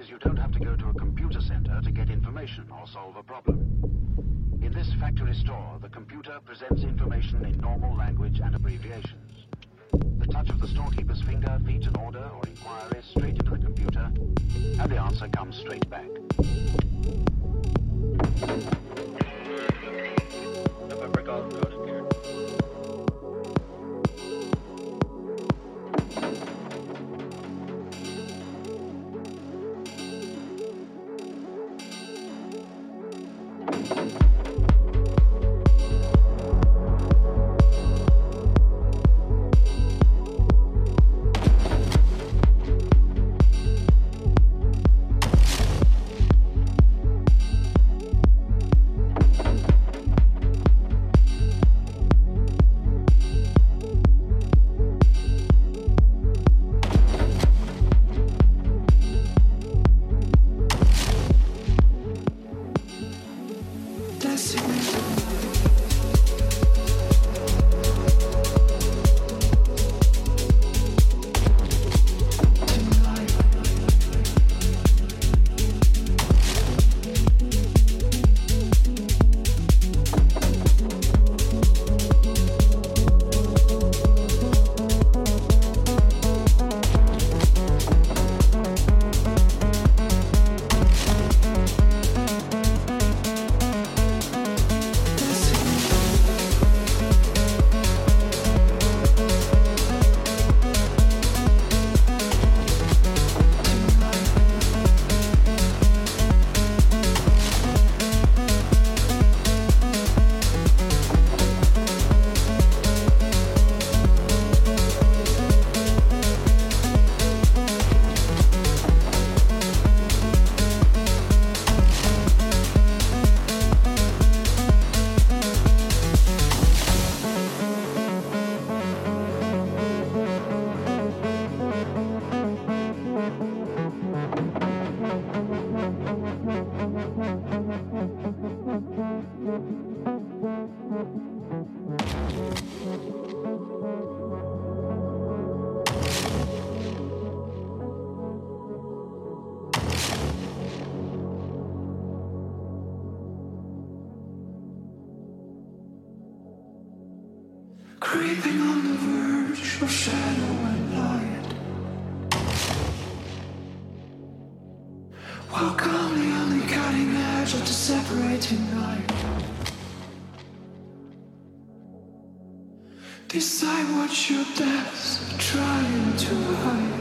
Nowadays, you don't have to go to a computer center to get information or solve a problem. In this factory store, the computer presents information in normal language and abbreviations. The touch of the storekeeper's finger feeds an order or inquiry straight into the computer, and the answer comes straight back. November Golf On the cutting edge of the separating night. Decide what your depths are trying to hide.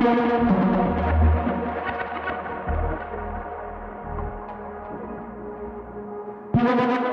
Thank you.